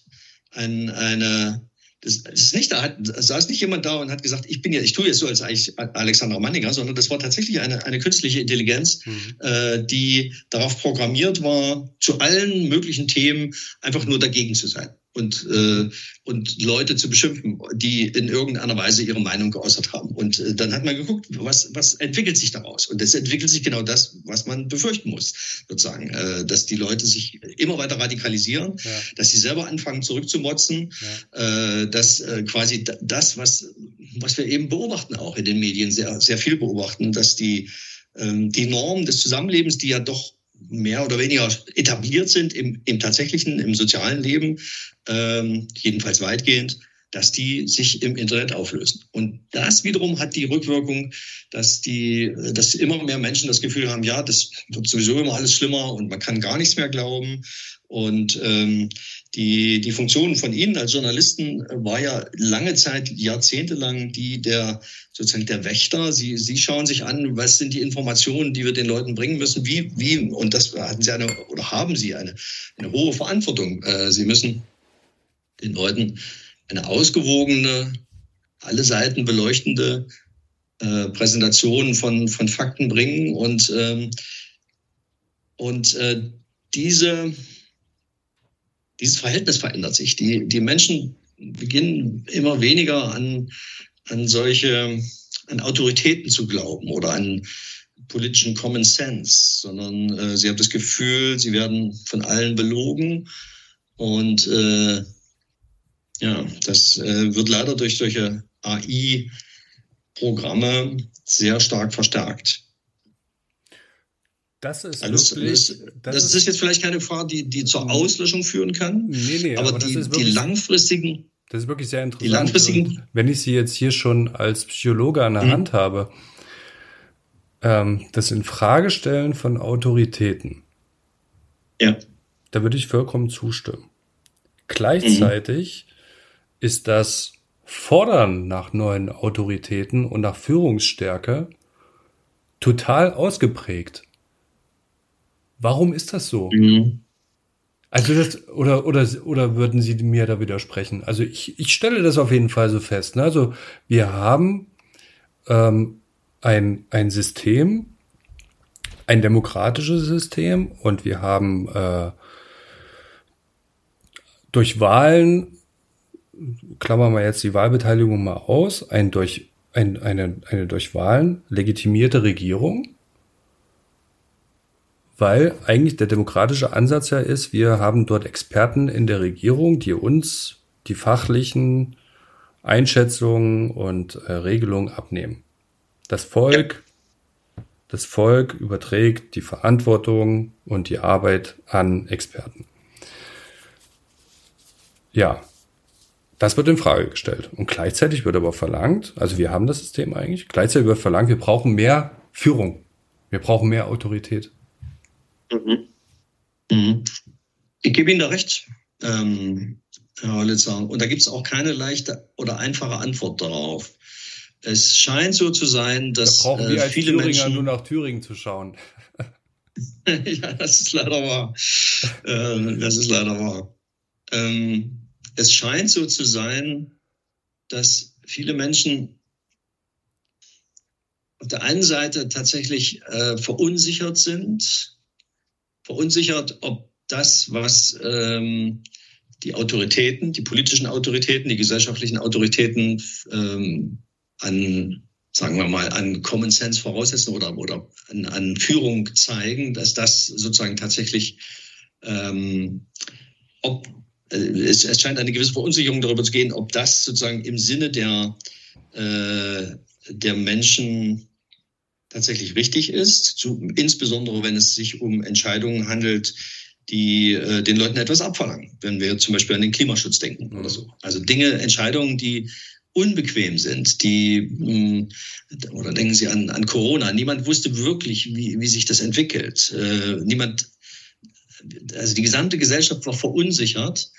ein, eine, das, das ist nicht, da hat, saß nicht jemand da und hat gesagt, ich bin ja, ich tue jetzt so als Alexandra Manninger, sondern das war tatsächlich eine, eine künstliche Intelligenz, mhm. äh, die darauf programmiert war, zu allen möglichen Themen einfach nur dagegen zu sein und, äh, und Leute zu beschimpfen, die in irgendeiner Weise ihre Meinung geäußert haben. Und äh, dann hat man geguckt, was, was entwickelt sich daraus? Und es entwickelt sich genau das, was man befürchten muss, sozusagen, äh, dass die Leute sich immer weiter radikalisieren, ja. dass sie selber anfangen zurückzumotzen, ja. äh, dass äh, quasi das, was, was wir eben beobachten, auch in den Medien sehr, sehr viel beobachten, dass die, ähm, die Normen des Zusammenlebens, die ja doch mehr oder weniger etabliert sind im, im tatsächlichen, im sozialen Leben, ähm, jedenfalls weitgehend, dass die sich im Internet auflösen. Und das wiederum hat die Rückwirkung, dass die, dass immer mehr Menschen das Gefühl haben, ja, das wird sowieso immer alles schlimmer und man kann gar nichts mehr glauben. Und ähm, die, die Funktion von Ihnen als Journalisten war ja lange Zeit, jahrzehntelang die der sozusagen der Wächter. Sie, Sie schauen sich an, was sind die Informationen, die wir den Leuten bringen müssen, wie, wie, und das hatten Sie eine oder haben Sie eine, eine hohe Verantwortung. Äh, Sie müssen den Leuten eine ausgewogene, alle Seiten beleuchtende äh, Präsentation von, von Fakten bringen und, ähm, und äh, diese dieses Verhältnis verändert sich. Die, die Menschen beginnen immer weniger an, an solche, an Autoritäten zu glauben oder an politischen Common Sense, sondern äh, sie haben das Gefühl, sie werden von allen belogen und äh, ja, das äh, wird leider durch solche AI-Programme sehr stark verstärkt. Das ist also wirklich. Das, das, ist jetzt vielleicht keine Gefahr, die, die zur Auslöschung führen kann. Nee, nee, aber, aber die, wirklich, die langfristigen. Das ist wirklich sehr interessant. Die langfristigen. wenn ich sie jetzt hier schon als Psychologe an der mhm. Hand habe, ähm, das Infragestellen von Autoritäten. Ja. Da würde ich vollkommen zustimmen. Gleichzeitig mhm. ist das Fordern nach neuen Autoritäten und nach Führungsstärke total ausgeprägt. Warum ist das so? Mhm. Also das, oder, oder, oder würden Sie mir da widersprechen? Also ich, ich stelle das auf jeden Fall so fest. Ne? Also wir haben ähm, ein, ein System, ein demokratisches System und wir haben äh, durch Wahlen, klammern wir jetzt die Wahlbeteiligung mal aus, ein durch, ein, eine, eine durch Wahlen legitimierte Regierung weil eigentlich der demokratische Ansatz ja ist, wir haben dort Experten in der Regierung, die uns die fachlichen Einschätzungen und äh, Regelungen abnehmen. Das Volk, das Volk überträgt die Verantwortung und die Arbeit an Experten. Ja, das wird in Frage gestellt. Und gleichzeitig wird aber verlangt, also wir haben das System eigentlich, gleichzeitig wird verlangt, wir brauchen mehr Führung. Wir brauchen mehr Autorität. Mhm. Mhm. Ich gebe Ihnen da recht, ähm, Herr Hollitzer. Und da gibt es auch keine leichte oder einfache Antwort darauf. Es scheint so zu sein, dass da brauchen wir äh, als viele Thüringer Menschen nur nach Thüringen zu schauen. ja, das ist leider wahr. äh, das ist leider wahr. Ähm, es scheint so zu sein, dass viele Menschen auf der einen Seite tatsächlich äh, verunsichert sind, verunsichert, ob das, was ähm, die Autoritäten, die politischen Autoritäten, die gesellschaftlichen Autoritäten ähm, an, sagen wir mal, an Common Sense voraussetzen oder, oder an, an Führung zeigen, dass das sozusagen tatsächlich, ähm, ob äh, es, es scheint eine gewisse Verunsicherung darüber zu gehen, ob das sozusagen im Sinne der, äh, der Menschen tatsächlich richtig ist, zu, insbesondere wenn es sich um Entscheidungen handelt, die äh, den Leuten etwas abverlangen, wenn wir zum Beispiel an den Klimaschutz denken oder so. Also Dinge, Entscheidungen, die unbequem sind, die hm, oder denken Sie an, an Corona. Niemand wusste wirklich, wie, wie sich das entwickelt. Äh, niemand, also die gesamte Gesellschaft war verunsichert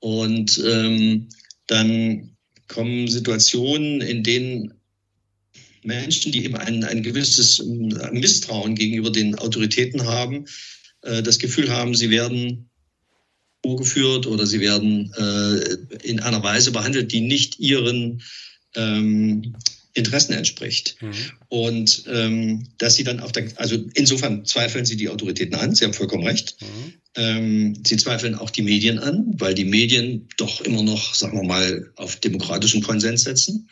und ähm, dann kommen Situationen, in denen Menschen, die eben ein, ein gewisses Misstrauen gegenüber den Autoritäten haben, äh, das Gefühl haben, sie werden vorgeführt oder sie werden äh, in einer Weise behandelt, die nicht ihren ähm, Interessen entspricht. Mhm. Und ähm, dass sie dann auf der, also insofern zweifeln sie die Autoritäten an, Sie haben vollkommen recht. Mhm. Ähm, sie zweifeln auch die Medien an, weil die Medien doch immer noch, sagen wir mal, auf demokratischen Konsens setzen.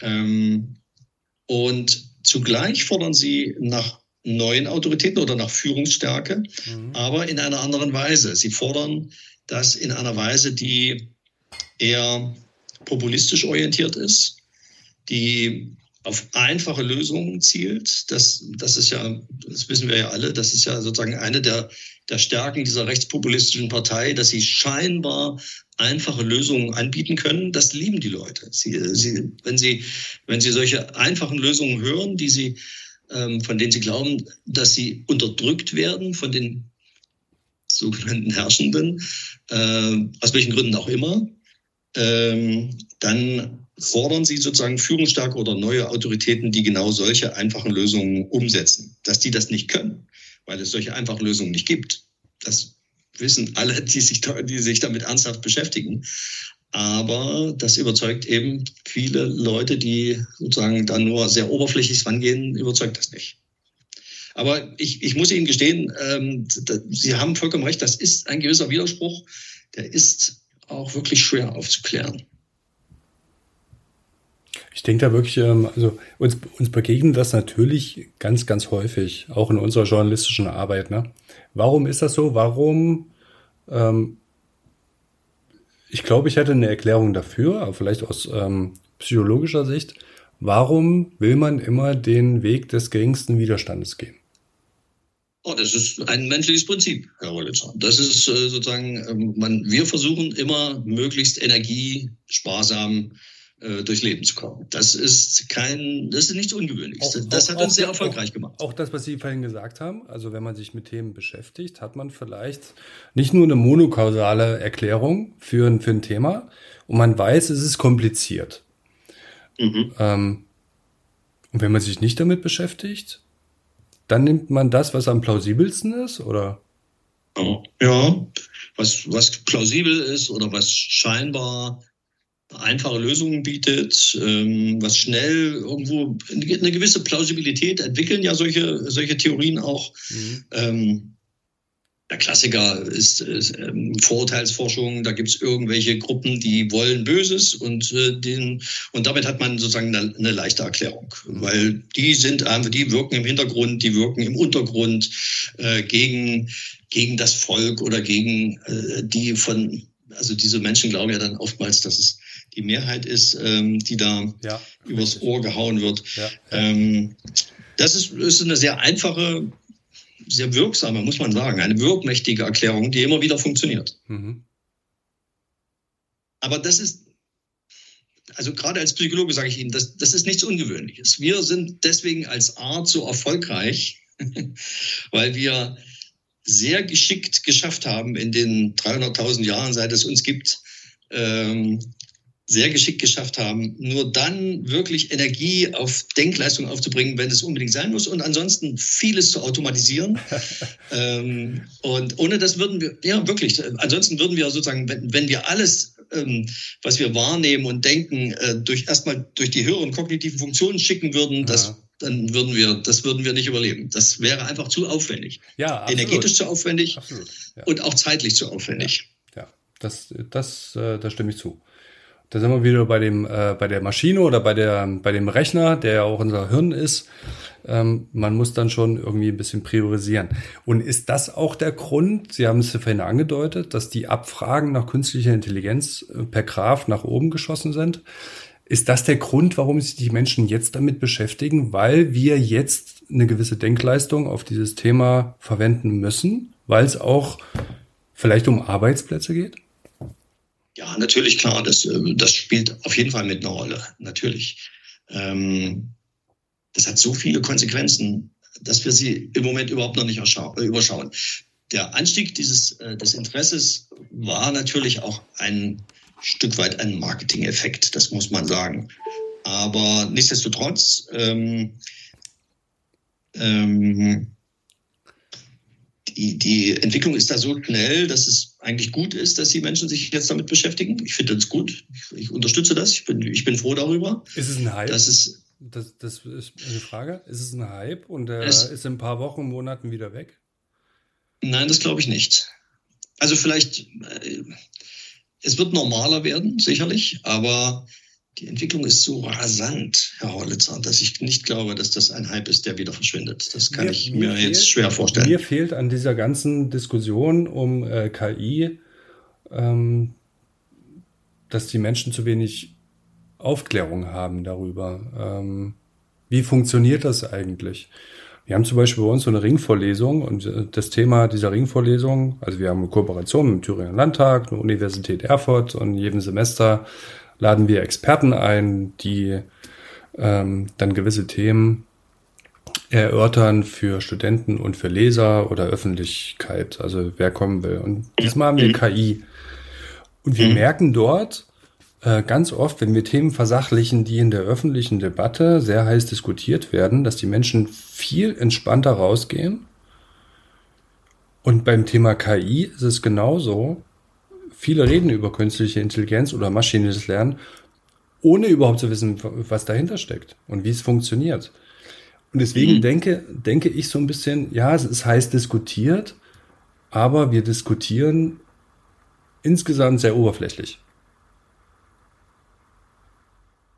Ähm, und zugleich fordern sie nach neuen Autoritäten oder nach Führungsstärke, mhm. aber in einer anderen Weise. Sie fordern das in einer Weise, die eher populistisch orientiert ist, die auf einfache Lösungen zielt. Das, das ist ja, das wissen wir ja alle, das ist ja sozusagen eine der, der Stärken dieser rechtspopulistischen Partei, dass sie scheinbar einfache Lösungen anbieten können. Das lieben die Leute. Sie, sie, wenn, sie, wenn sie solche einfachen Lösungen hören, die sie ähm, von denen sie glauben, dass sie unterdrückt werden von den sogenannten Herrschenden, äh, aus welchen Gründen auch immer, ähm, dann fordern sie sozusagen Führungsstarke oder neue Autoritäten, die genau solche einfachen Lösungen umsetzen. Dass die das nicht können, weil es solche einfachen Lösungen nicht gibt. Das wissen alle, die sich, die sich damit ernsthaft beschäftigen. Aber das überzeugt eben viele Leute, die sozusagen da nur sehr oberflächlich rangehen, überzeugt das nicht. Aber ich, ich muss Ihnen gestehen, ähm, da, Sie haben vollkommen recht, das ist ein gewisser Widerspruch, der ist auch wirklich schwer aufzuklären. Ich denke da wirklich, ähm, also uns, uns begegnet das natürlich ganz, ganz häufig, auch in unserer journalistischen Arbeit. Ne? Warum ist das so? Warum ähm, ich glaube, ich hätte eine Erklärung dafür, aber vielleicht aus ähm, psychologischer Sicht. Warum will man immer den Weg des geringsten Widerstandes gehen? Oh, das ist ein menschliches Prinzip, Herr Rollitzer. Das ist äh, sozusagen, ähm, man, wir versuchen immer möglichst energiesparsam äh, durchs Leben zu kommen. Das ist kein, das ist nichts Ungewöhnliches. Auch, das hat uns sehr erfolgreich auch, gemacht. Auch das, was Sie vorhin gesagt haben, also wenn man sich mit Themen beschäftigt, hat man vielleicht nicht nur eine monokausale Erklärung für ein, für ein Thema und man weiß, es ist kompliziert. Mhm. Ähm, und wenn man sich nicht damit beschäftigt, dann nimmt man das, was am plausibelsten ist, oder? Ja, was, was plausibel ist oder was scheinbar einfache Lösungen bietet, ähm, was schnell irgendwo eine gewisse Plausibilität entwickeln ja solche, solche Theorien auch. Mhm. Ähm, der Klassiker ist, ist ähm, Vorurteilsforschung, da gibt es irgendwelche Gruppen, die wollen Böses und, äh, den, und damit hat man sozusagen eine, eine leichte Erklärung, mhm. weil die sind einfach, die wirken im Hintergrund, die wirken im Untergrund äh, gegen, gegen das Volk oder gegen äh, die von, also diese Menschen glauben ja dann oftmals, dass es die Mehrheit ist, ähm, die da ja, übers Ohr gehauen wird. Ja, Ähm, das ist, ist eine sehr einfache, sehr wirksame, muss man sagen, eine wirkmächtige Erklärung, die immer wieder funktioniert. Mhm. Aber das ist, also gerade als Psychologe sage ich Ihnen, das, das ist nichts Ungewöhnliches. Wir sind deswegen als Art so erfolgreich, weil wir sehr geschickt geschafft haben in den 300.000 Jahren, seit es uns gibt, ähm, sehr geschickt geschafft haben, nur dann wirklich Energie auf Denkleistung aufzubringen, wenn es unbedingt sein muss und ansonsten vieles zu automatisieren. ähm, und ohne das würden wir, ja wirklich, ansonsten würden wir sozusagen, wenn, wenn wir alles, ähm, was wir wahrnehmen und denken, äh, durch erstmal durch die höheren kognitiven Funktionen schicken würden, ja. das dann würden wir, das würden wir nicht überleben. Das wäre einfach zu aufwendig. Ja, absolut. Energetisch zu aufwendig absolut, ja. und auch zeitlich zu aufwendig. Ja, ja. das, das, äh, da stimme ich zu. Da sind wir wieder bei dem, äh, bei der Maschine oder bei der, bei dem Rechner, der ja auch unser Hirn ist. Ähm, man muss dann schon irgendwie ein bisschen priorisieren. Und ist das auch der Grund, Sie haben es vorhin angedeutet, dass die Abfragen nach künstlicher Intelligenz äh, per Graf nach oben geschossen sind? Ist das der Grund, warum sich die Menschen jetzt damit beschäftigen? Weil wir jetzt eine gewisse Denkleistung auf dieses Thema verwenden müssen? Weil es auch vielleicht um Arbeitsplätze geht? Ja, natürlich, klar. Das, äh, das spielt auf jeden Fall mit einer Rolle. Natürlich. Ähm, das hat so viele Konsequenzen, dass wir sie im Moment überhaupt noch nicht äh, überschauen. Der Anstieg dieses, äh, des Interesses war natürlich auch ein Stück weit ein Marketing-Effekt, das muss man sagen. Aber nichtsdestotrotz, ähm, ähm, die, die Entwicklung ist da so schnell, dass es eigentlich gut ist, dass die Menschen sich jetzt damit beschäftigen. Ich finde das gut. Ich, ich, unterstütze das. Ich bin, ich bin froh darüber. Ist es ein Hype? Dass es, das, das ist eine Frage. Ist es ein Hype und er ist in ein paar Wochen, Monaten wieder weg? Nein, das glaube ich nicht. Also vielleicht, äh, es wird normaler werden, sicherlich, aber die Entwicklung ist so rasant, Herr Horlitzer, dass ich nicht glaube, dass das ein Hype ist, der wieder verschwindet. Das kann mir, ich mir, mir jetzt schwer vorstellen. Mir fehlt an dieser ganzen Diskussion um äh, KI, ähm, dass die Menschen zu wenig Aufklärung haben darüber. Ähm, wie funktioniert das eigentlich? Wir haben zum Beispiel bei uns so eine Ringvorlesung und äh, das Thema dieser Ringvorlesung, also wir haben eine Kooperation mit dem Thüringer Landtag, eine Universität Erfurt und jedem Semester laden wir Experten ein, die ähm, dann gewisse Themen erörtern für Studenten und für Leser oder Öffentlichkeit, also wer kommen will. Und diesmal haben wir KI. Und wir mhm. merken dort äh, ganz oft, wenn wir Themen versachlichen, die in der öffentlichen Debatte sehr heiß diskutiert werden, dass die Menschen viel entspannter rausgehen. Und beim Thema KI ist es genauso viele reden über künstliche Intelligenz oder maschinelles Lernen, ohne überhaupt zu wissen, was dahinter steckt und wie es funktioniert. Und deswegen mhm. denke, denke ich so ein bisschen, ja, es ist heiß diskutiert, aber wir diskutieren insgesamt sehr oberflächlich.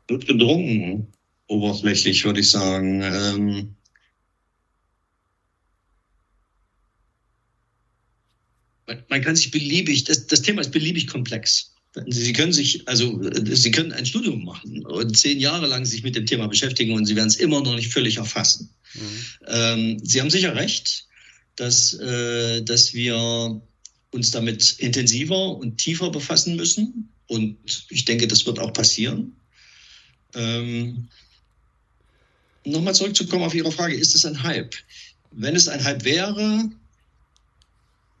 Wird gedrungen, oberflächlich, würde ich sagen. Ähm man kann sich beliebig, das, das Thema ist beliebig komplex. Sie können sich, also Sie können ein Studium machen und zehn Jahre lang sich mit dem Thema beschäftigen und Sie werden es immer noch nicht völlig erfassen. Mhm. Ähm, Sie haben sicher recht, dass, äh, dass wir uns damit intensiver und tiefer befassen müssen. Und ich denke, das wird auch passieren. Ähm, Nochmal zurückzukommen auf Ihre Frage, ist es ein Hype? Wenn es ein Hype wäre,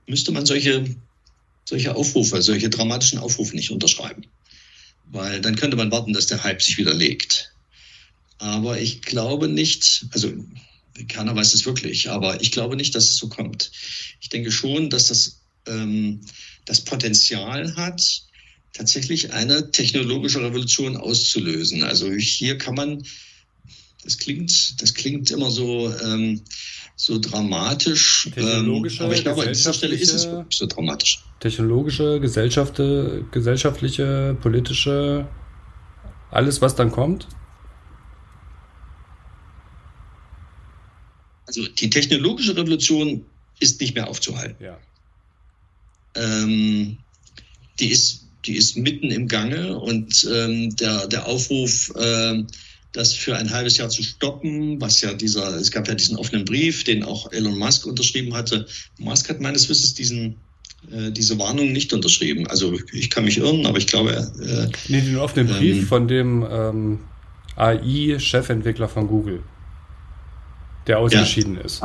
müsste man solche, solche Aufrufe, solche dramatischen Aufrufe nicht unterschreiben. Weil dann könnte man warten, dass der Hype sich widerlegt. Aber ich glaube nicht, also keiner weiß es wirklich, aber ich glaube nicht, dass es so kommt. Ich denke schon, dass das ähm, das Potenzial hat, tatsächlich eine technologische Revolution auszulösen. Also hier kann man, das klingt, das klingt immer so, ähm, so dramatisch. Ähm, Technologische, aber ich glaube, an dieser Stelle ist es wirklich so dramatisch. Technologische, gesellschaftliche, politische, alles, was dann kommt? Also die technologische Revolution ist nicht mehr aufzuhalten. Ja. Ähm, die, ist, die ist mitten im Gange und ähm, der, der Aufruf, äh, das für ein halbes Jahr zu stoppen, was ja dieser, es gab ja diesen offenen Brief, den auch Elon Musk unterschrieben hatte. Musk hat meines Wissens diesen, äh, diese Warnung nicht unterschrieben. Also ich kann mich irren, aber ich glaube. Äh, nee, den offenen ähm, Brief von dem ähm, AI-Chefentwickler von Google, der ausgeschieden ja. ist.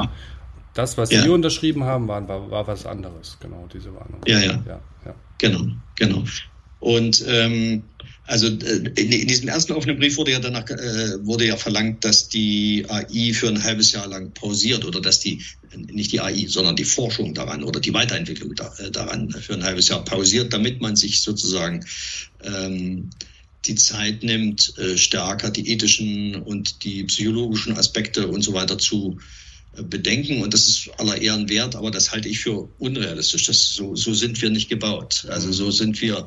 Das, was ja. Sie unterschrieben haben, war, war, war, was anderes, genau, diese Warnung. Ja, ja. ja, ja. Genau, genau. Und ähm, also äh, in diesem ersten offenen Brief wurde ja danach äh, wurde ja verlangt, dass die AI für ein halbes Jahr lang pausiert oder dass die nicht die AI, sondern die Forschung daran oder die Weiterentwicklung äh, daran für ein halbes Jahr pausiert, damit man sich sozusagen ähm, die Zeit nimmt, stärker die ethischen und die psychologischen Aspekte und so weiter zu bedenken. Und das ist aller Ehren wert, aber das halte ich für unrealistisch. Das, so, so sind wir nicht gebaut. Also so sind wir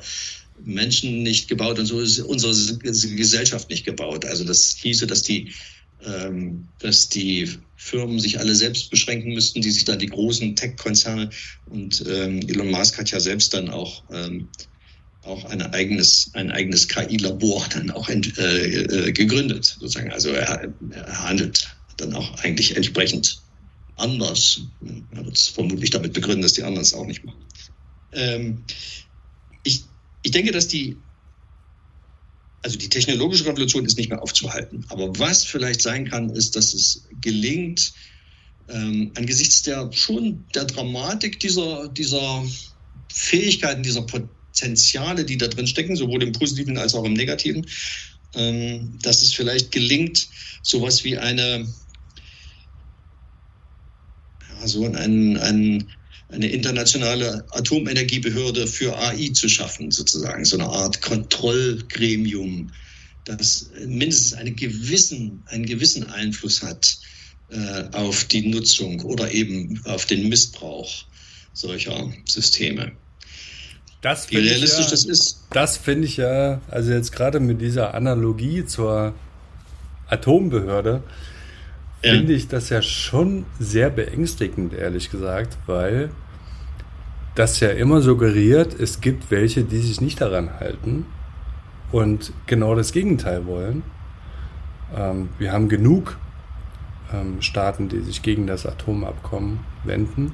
Menschen nicht gebaut und so ist unsere Gesellschaft nicht gebaut. Also das hieße, dass die ähm, dass die Firmen sich alle selbst beschränken müssten, die sich da die großen Tech-Konzerne und ähm, Elon Musk hat ja selbst dann auch ähm, auch ein eigenes, ein eigenes KI-Labor dann auch ent, äh, äh, gegründet, sozusagen. Also er, er handelt dann auch eigentlich entsprechend anders. Er wird es vermutlich damit begründen, dass die anderen es auch nicht machen. Ähm, ich, denke, dass die, also die technologische Revolution ist nicht mehr aufzuhalten. Aber was vielleicht sein kann, ist, dass es gelingt, ähm, angesichts der schon der Dramatik dieser, dieser Fähigkeiten, dieser Potenziale, die da drin stecken, sowohl im Positiven als auch im Negativen, ähm, dass es vielleicht gelingt, sowas wie eine, ja, so ein, ein, eine internationale Atomenergiebehörde für AI zu schaffen, sozusagen, so eine Art Kontrollgremium, das mindestens einen gewissen, einen gewissen Einfluss hat äh, auf die Nutzung oder eben auf den Missbrauch solcher Systeme. Das Wie realistisch ja, das ist. Das finde ich ja, also jetzt gerade mit dieser Analogie zur Atombehörde, ja. finde ich das ja schon sehr beängstigend, ehrlich gesagt, weil das ja immer suggeriert, es gibt welche, die sich nicht daran halten und genau das Gegenteil wollen. Ähm, wir haben genug ähm, Staaten, die sich gegen das Atomabkommen wenden.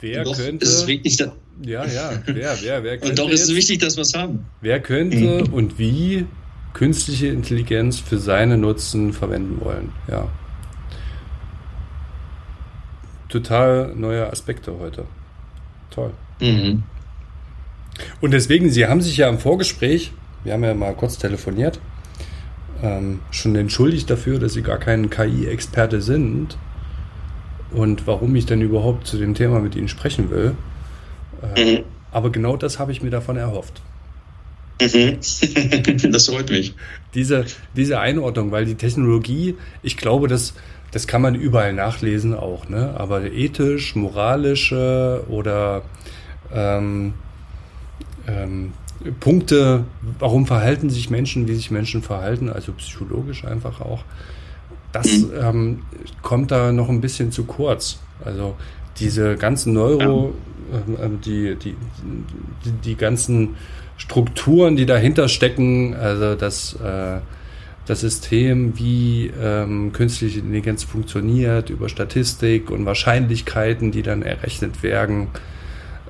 Wer doch, könnte. Ist es wichtig, ja, ja, wer, wer, wer könnte. Und doch ist es wichtig, dass wir es haben. Wer könnte mhm. und wie künstliche Intelligenz für seine Nutzen verwenden wollen, ja. Total neue Aspekte heute. Toll. Mhm. Und deswegen, Sie haben sich ja im Vorgespräch, wir haben ja mal kurz telefoniert, ähm, schon entschuldigt dafür, dass Sie gar kein KI-Experte sind und warum ich denn überhaupt zu dem Thema mit Ihnen sprechen will. Äh, mhm. Aber genau das habe ich mir davon erhofft. Mhm. das freut mich. Diese, diese Einordnung, weil die Technologie, ich glaube, das, das kann man überall nachlesen auch, ne? aber ethisch, moralische oder ähm, ähm, Punkte, warum verhalten sich Menschen, wie sich Menschen verhalten, also psychologisch einfach auch, das mhm. ähm, kommt da noch ein bisschen zu kurz. Also diese ganzen Neuro, ja. äh, die, die, die, die, ganzen Strukturen, die dahinter stecken, also das, äh, das System, wie ähm, künstliche Intelligenz funktioniert, über Statistik und Wahrscheinlichkeiten, die dann errechnet werden,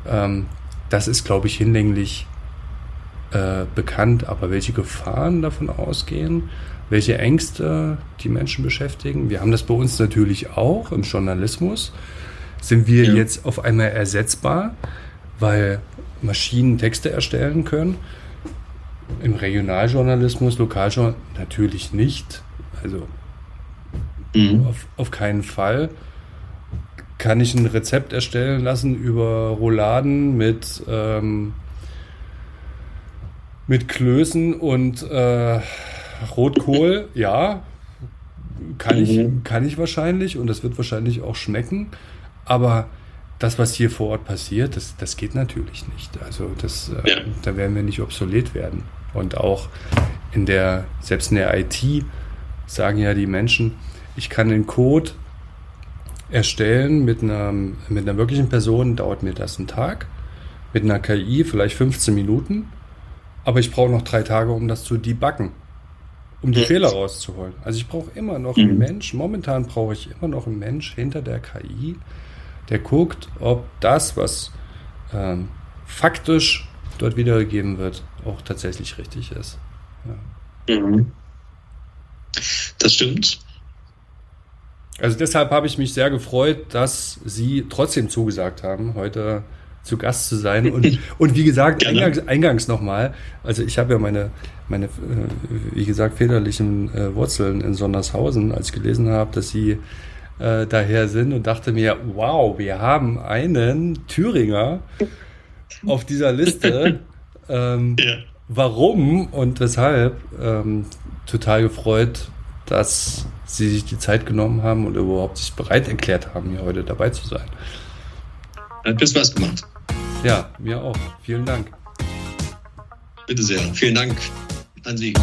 ähm, das ist, glaube ich, hinlänglich äh, bekannt. Aber welche Gefahren davon ausgehen, welche Ängste die Menschen beschäftigen. Wir haben das bei uns natürlich auch im Journalismus. Sind wir ja. jetzt auf einmal ersetzbar, weil Maschinen Texte erstellen können? Im Regionaljournalismus, Lokaljournalismus natürlich nicht. Also mhm. auf, auf keinen Fall. Kann ich ein Rezept erstellen lassen über Rouladen mit, ähm, mit Klößen und äh, Rotkohl, ja, kann, mhm. ich, kann ich wahrscheinlich und das wird wahrscheinlich auch schmecken. Aber das, was hier vor Ort passiert, das, das geht natürlich nicht. Also das, äh, ja. da werden wir nicht obsolet werden. Und auch in der, selbst in der IT sagen ja die Menschen, ich kann den Code erstellen mit einer, mit einer wirklichen Person, dauert mir das einen Tag. Mit einer KI vielleicht 15 Minuten. Aber ich brauche noch drei Tage, um das zu debuggen um die. Fehler rauszuholen. Also ich brauche immer noch einen mhm. Mensch, momentan brauche ich immer noch einen Mensch hinter der KI, der guckt, ob das, was ähm, faktisch dort wiedergegeben wird, auch tatsächlich richtig ist. Ja. Mhm. Das stimmt. Also deshalb habe ich mich sehr gefreut, dass Sie trotzdem zugesagt haben, heute zu Gast zu sein. Und, und wie gesagt, eingangs, eingangs nochmal, also ich habe ja meine, meine, äh, wie gesagt, väterlichen äh, Wurzeln in Sondershausen, als ich gelesen habe, dass sie äh, daher sind und dachte mir, wow, wir haben einen Thüringer auf dieser Liste. Ähm, ja. Warum und weshalb? Ähm, total gefreut, dass Sie sich die Zeit genommen haben und überhaupt sich bereit erklärt haben, hier heute dabei zu sein. Hat mir Spaß gemacht. Ja, mir auch. Vielen Dank. Bitte sehr. Vielen Dank an Sie.